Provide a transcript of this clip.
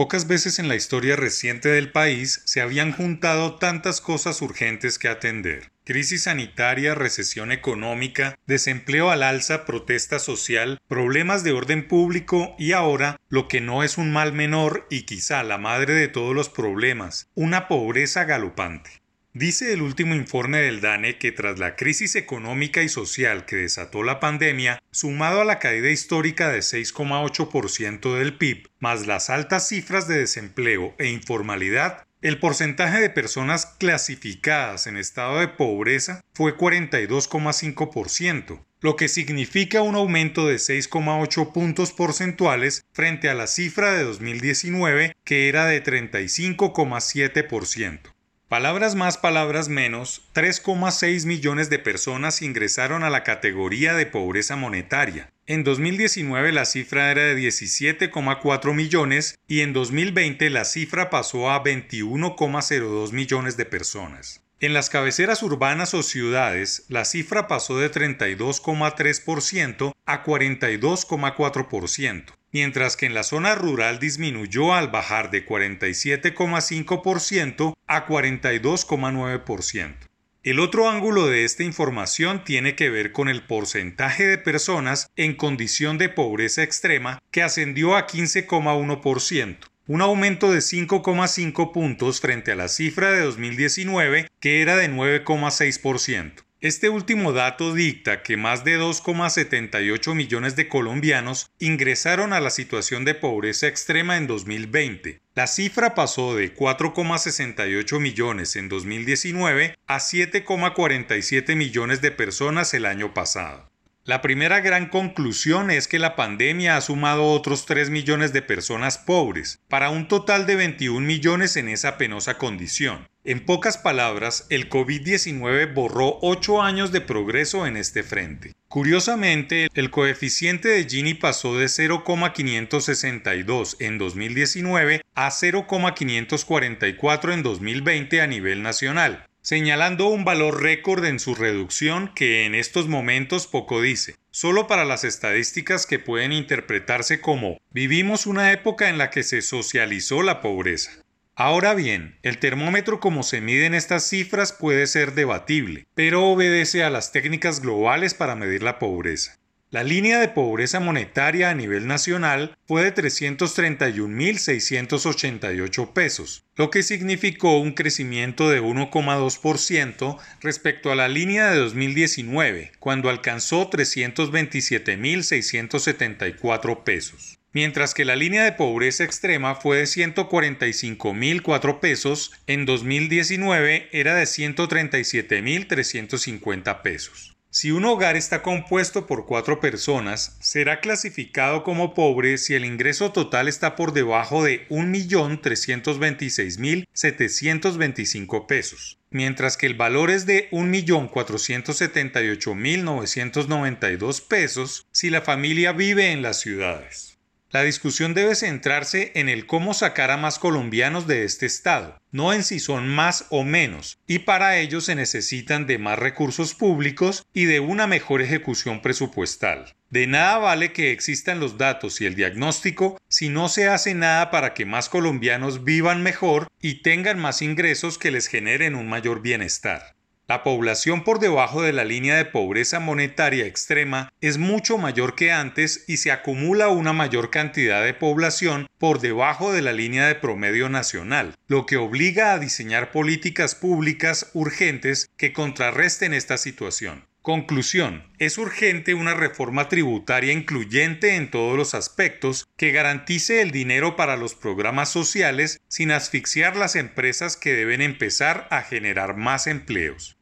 Pocas veces en la historia reciente del país se habían juntado tantas cosas urgentes que atender. Crisis sanitaria, recesión económica, desempleo al alza, protesta social, problemas de orden público y ahora, lo que no es un mal menor y quizá la madre de todos los problemas, una pobreza galopante. Dice el último informe del DANE que tras la crisis económica y social que desató la pandemia, sumado a la caída histórica de 6,8% del PIB, más las altas cifras de desempleo e informalidad, el porcentaje de personas clasificadas en estado de pobreza fue 42,5%, lo que significa un aumento de 6,8 puntos porcentuales frente a la cifra de 2019 que era de 35,7%. Palabras más, palabras menos, 3,6 millones de personas ingresaron a la categoría de pobreza monetaria. En 2019 la cifra era de 17,4 millones y en 2020 la cifra pasó a 21,02 millones de personas. En las cabeceras urbanas o ciudades, la cifra pasó de 32,3% a 42,4% mientras que en la zona rural disminuyó al bajar de 47,5% a 42,9%. El otro ángulo de esta información tiene que ver con el porcentaje de personas en condición de pobreza extrema que ascendió a 15,1%, un aumento de 5,5 puntos frente a la cifra de 2019 que era de 9,6%. Este último dato dicta que más de 2,78 millones de colombianos ingresaron a la situación de pobreza extrema en 2020. La cifra pasó de 4,68 millones en 2019 a 7,47 millones de personas el año pasado. La primera gran conclusión es que la pandemia ha sumado otros 3 millones de personas pobres, para un total de 21 millones en esa penosa condición. En pocas palabras, el COVID-19 borró 8 años de progreso en este frente. Curiosamente, el coeficiente de Gini pasó de 0,562 en 2019 a 0,544 en 2020 a nivel nacional, señalando un valor récord en su reducción que en estos momentos poco dice. Solo para las estadísticas que pueden interpretarse como vivimos una época en la que se socializó la pobreza. Ahora bien, el termómetro como se miden estas cifras puede ser debatible, pero obedece a las técnicas globales para medir la pobreza. La línea de pobreza monetaria a nivel nacional fue de 331.688 pesos, lo que significó un crecimiento de 1,2% respecto a la línea de 2019, cuando alcanzó 327.674 pesos mientras que la línea de pobreza extrema fue de 145.004 pesos, en 2019 era de 137.350 pesos. Si un hogar está compuesto por cuatro personas, será clasificado como pobre si el ingreso total está por debajo de 1.326.725 pesos, mientras que el valor es de 1.478.992 pesos si la familia vive en las ciudades. La discusión debe centrarse en el cómo sacar a más colombianos de este estado, no en si son más o menos, y para ello se necesitan de más recursos públicos y de una mejor ejecución presupuestal. De nada vale que existan los datos y el diagnóstico si no se hace nada para que más colombianos vivan mejor y tengan más ingresos que les generen un mayor bienestar. La población por debajo de la línea de pobreza monetaria extrema es mucho mayor que antes y se acumula una mayor cantidad de población por debajo de la línea de promedio nacional, lo que obliga a diseñar políticas públicas urgentes que contrarresten esta situación. Conclusión. Es urgente una reforma tributaria incluyente en todos los aspectos que garantice el dinero para los programas sociales sin asfixiar las empresas que deben empezar a generar más empleos.